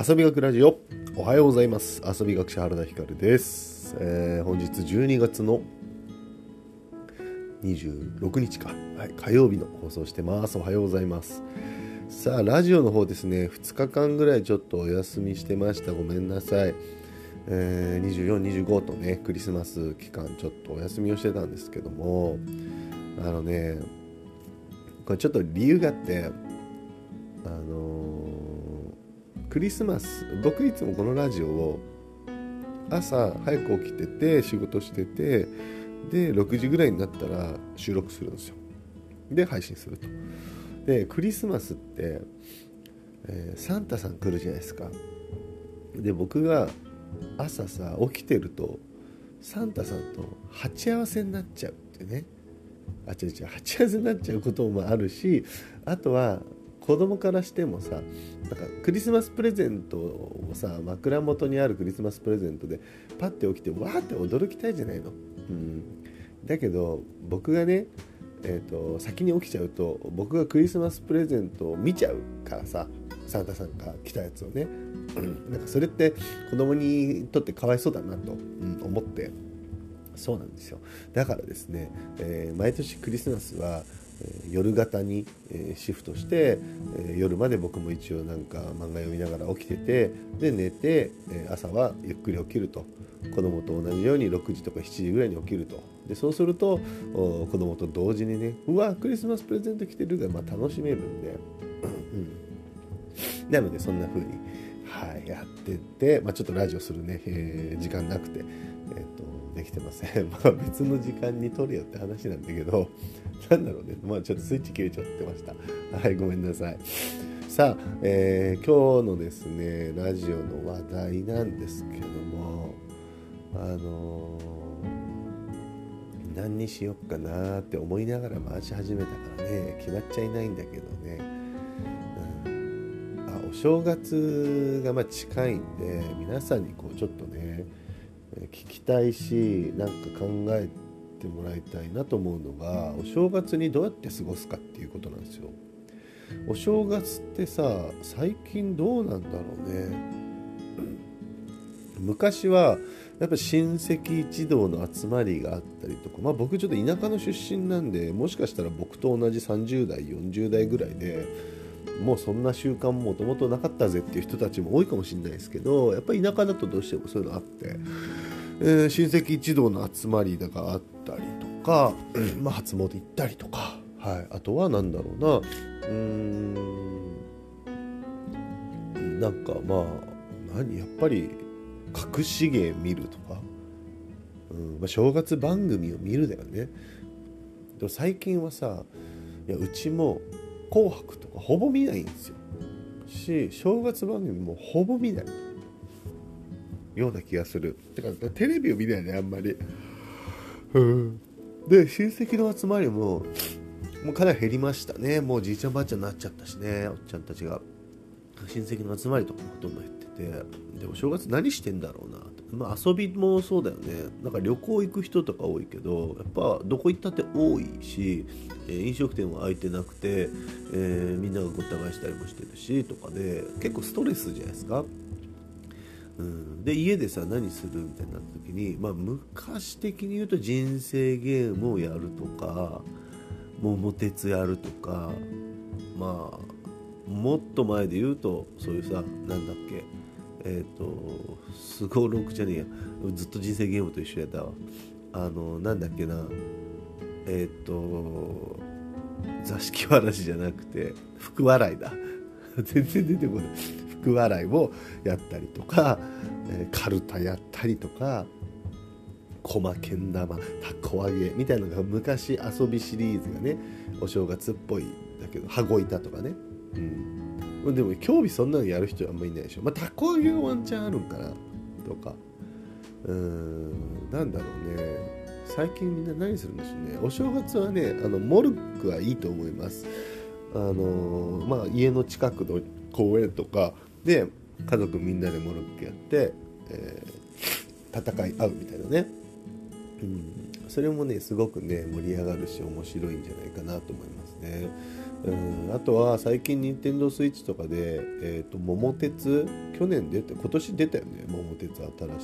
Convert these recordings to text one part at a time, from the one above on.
遊び学ラジオ。おはようございます。遊び学者原田光です、えー、本日12月の26日か、はい、火曜日の放送してます。おはようございます。さあラジオの方ですね。2日間ぐらいちょっとお休みしてました。ごめんなさい、えー、2425とねクリスマス期間ちょっとお休みをしてたんですけども。あのねこれちょっと理由があってあの、クリスマス僕いつもこのラジオを朝早く起きてて仕事しててで6時ぐらいになったら収録するんですよ。で配信すると。でクリスマスって、えー、サンタさん来るじゃないですか。で僕が朝さ起きてるとサンタさんと鉢合わせになっちゃうってね。あ違う違う鉢合わせになっちゃうこともあるしあとは子供からしてもさなんかクリスマスプレゼントをさ枕元にあるクリスマスプレゼントでパッて起きてわーって驚きたいじゃないの。うん、だけど僕がね、えーと、先に起きちゃうと僕がクリスマスプレゼントを見ちゃうからさサンタさんが来たやつをね、うん、なんかそれって子供にとってかわいそうだなと、うん、思って。そうなんですよ。だからですね、えー、毎年クリスマスは夜型にシフトして夜まで僕も一応なんか漫画読みながら起きててで寝て朝はゆっくり起きると。子供と同じように6時とか7時ぐらいに起きると。でそうすると子供と同時にねうわクリスマスプレゼント来てるがまあ楽しめるんで、うん、なのでそんな風にはいやってて、まあ、ちょっとラジオするね、えー、時間なくてえ、ー、とできてません。まあ別の時間に撮れよって話なんだけど、なんだろうね。まあちょっとスイッチ切れちゃってました。はい、ごめんなさい。さあ、えー、今日のですね、ラジオの話題なんですけども、あのー、何にしよっかなって思いながら回し始めたからね、決まっちゃいないんだけどね。お正月がま近いんで、皆さんにこうちょっとね、聞きたいしなんか考えてもらいたいなと思うのがお正月にどうやって過ごすかっていうことなんですよ。お正月ってさ最近どうなんだろうね。昔はやっぱ親戚一同の集まりがあったりとか、まあ、僕ちょっと田舎の出身なんでもしかしたら僕と同じ30代40代ぐらいでもうそんな習慣もともとなかったぜっていう人たちも多いかもしれないですけどやっぱり田舎だとどうしてもそういうのあって、えー、親戚一同の集まりがあったりとか、まあ、初詣行ったりとか、はい、あとは何だろうなうーんなんかまあ何やっぱり隠し芸見るとか、うんまあ、正月番組を見るだよね。でも最近はさいやうちも「紅白」とかほぼ見ないんですよ。し正月番組もほぼ見ないような気がする。てかテレビを見ないねあんまり。うん。で親戚の集まりももうかなり減りましたね。もうじいちゃんばあちゃんになっちゃったしねおっちゃんたちが。親戚の集まりとかもほとんど減ってて。でも正月何してんだろうなまあ、遊びもそうだよねなんか旅行行く人とか多いけどやっぱどこ行ったって多いし、えー、飲食店は空いてなくて、えー、みんながごった返したりもしてるしとかで結構ストレスじゃないですか。うん、で家でさ何するみたいになった時に、まあ、昔的に言うと人生ゲームをやるとか桃鉄やるとかまあもっと前で言うとそういうさなんだっけえっ、ー、とすごろくじゃねえや。ずっと人生ゲームと一緒やったわ。あのなんだっけな。えっ、ー、と座敷わらしじゃなくて福笑いだ。全然出てこない。福笑いをやったりとか、えー、カルタやったりとか駒けん玉たこ揚げみたいなのが昔遊びシリーズがねお正月っぽいだけど羽子板とかね、うん、でも興味そんなのやる人はあんまりいないでしょ。まあたこ揚げはワンチャンあるんかなとか。うーんなんだろうね。最近みんな何するんでしょうね。お正月はねあのモルックはいいと思います。あのまあ家の近くの公園とか。で家族みんなでモルックやって、えー、戦い合うみたいなね、うん、それもねすごくね盛り上がるし面白いんじゃないかなと思いますね。うんあとは最近任天堂スイッチとかで「えーと、桃鉄」去年出て今年出たよね桃鉄新しいや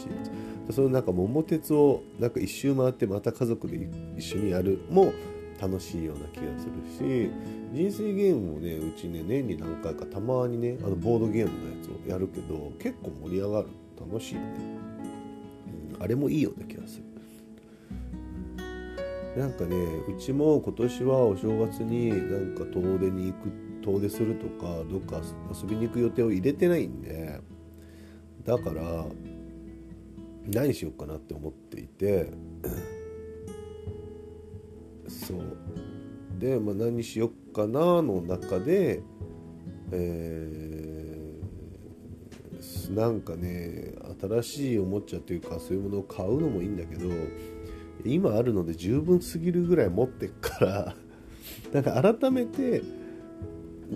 つ。そのなんか桃鉄をなんか一周回ってまた家族で一緒にやるも楽しいような気がするし人生ゲームもねうちね年に何回かたまにねあのボードゲームのやつをやるけど結構盛り上がる。楽しいよね、うん、あれもいいような気がする。なんかねうちも今年はお正月になんか遠出に行く遠出するとかどっか遊びに行く予定を入れてないんでだから何しようかなって思っていて そう。で、まあ、何しよっかなの中でえー、なんかね新しいおもちゃというかそういうものを買うのもいいんだけど今あるので十分すぎるぐらい持ってっから なんか改めて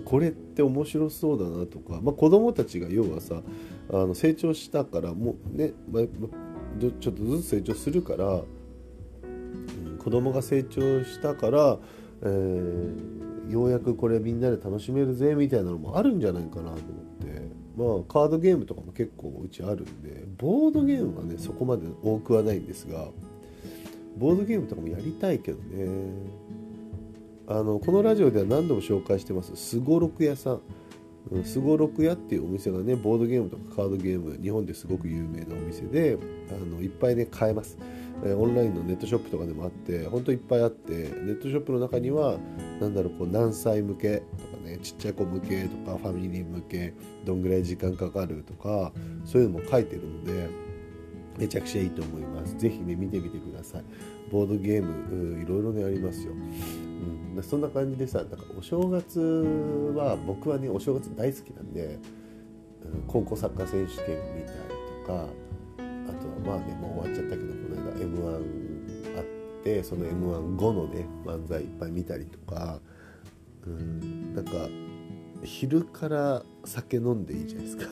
これって面白そうだなとか、まあ、子供たちが要はさあの成長したからもうね、まあ、ちょっとずつ成長するから、うん、子供が成長したから、えー、ようやくこれみんなで楽しめるぜみたいなのもあるんじゃないかなと思って。まあカードゲームとかも結構うちあるんでボードゲームはねそこまで多くはないんですがボードゲームとかもやりたいけどね。あのこのラジオでは何度も紹介してます。すごろく屋さん。すごろく屋っていうお店がねボードゲームとかカードゲーム日本ですごく有名なお店であのいっぱいね買えます。オンラインのネットショップとかでもあってほんといっぱいあってネットショップの中には何だろうこう何歳向けとかねちっちゃい子向けとかファミリー向けどんぐらい時間かかるとかそういうのも書いてるのでめちゃくちゃいいと思います。ぜひね見てみてください。ボードゲームいろいろねありますよ、うん、そんな感じでさなんかお正月は僕はねお正月大好きなんで、高校サッカー選手権見たりとかあとはまあねもう終わっちゃったけどこの間 m 1あってその m 1後のね漫才いっぱい見たりとか、うん、なんか昼から酒飲んでいいじゃないですか。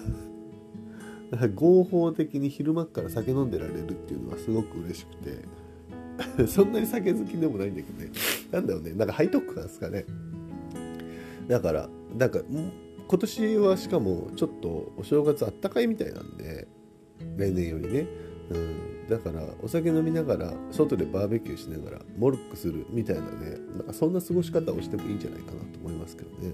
合法的に昼間から酒飲んでられるっていうのはすごく嬉しくて。そんなに酒好きでもないんだけどね。なんだろうね。なんか背徳感ですかね。だからなんか今年はしかもちょっとお正月あったかいみたいなんで例年よりね、うん、だからお酒飲みながら外でバーベキューしながらモルックするみたいなね。なんかそんな過ごし方をしてもいいんじゃないかなと思いますけどね。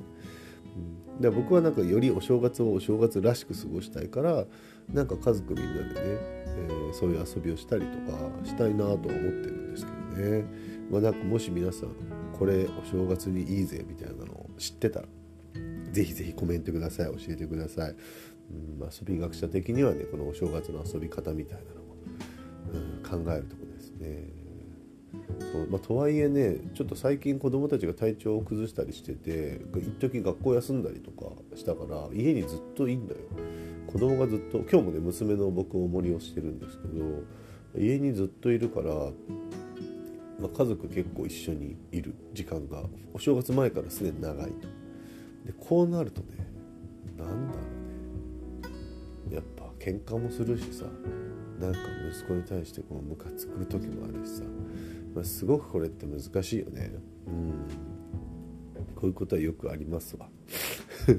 で僕はなんかよりお正月をお正月らしく過ごしたいからなんか家族みんなでね、えー、そういう遊びをしたりとかしたいなとは思ってるんですけどね、まあ、なんかもし皆さんこれお正月にいいぜみたいなのを知ってたらぜひぜひコメントください教えてください、うん、遊び学者的にはねこのお正月の遊び方みたいなのも、うん、考えるとこですね。そうまあ、とはいえねちょっと最近子供たちが体調を崩したりしてて一時学校休んだりとかしたから家にずっといいんだよ。子供がずっと今日もね娘の僕を森をしてるんですけど家にずっといるから、まあ、家族結構一緒にいる。時間がお正月前からすでに長い。とでこうなるとねなんだろうね。やっぱ喧嘩もするしさなんか息子に対してこうムカつく時もあるしさ。まあ、すごくこれって難しいよね。うん。こういうことはよくありますわ。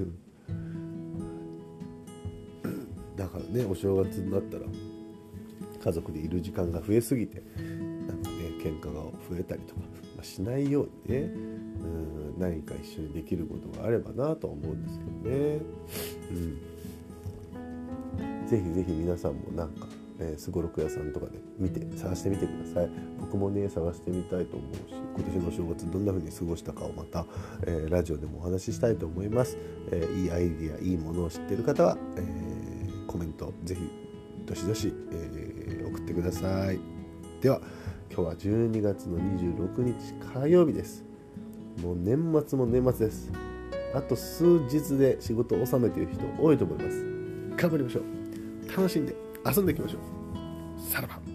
だからねお正月になったら家族でいる時間が増えすぎてなんかね喧嘩が増えたりとか、まあ、しないようにねうん何か一緒にできることがあればなと思うんですけどね。うん。ぜひぜひ皆さんもなんかすごろく屋さんとかで見て探してみてください。僕もね探してみたいと思うし今年の正月どんな風に過ごしたかをまた、えー、ラジオでもお話ししたいと思います、えー、いいアイディアいいものを知っている方は、えー、コメントぜひどしどし、え送ってください。では今日は12月の26日火曜日です。もう年末も年末です。あと数日で仕事を収めている人多いと思います。頑張りましょう。楽しんで遊んでいきましょう。さらば。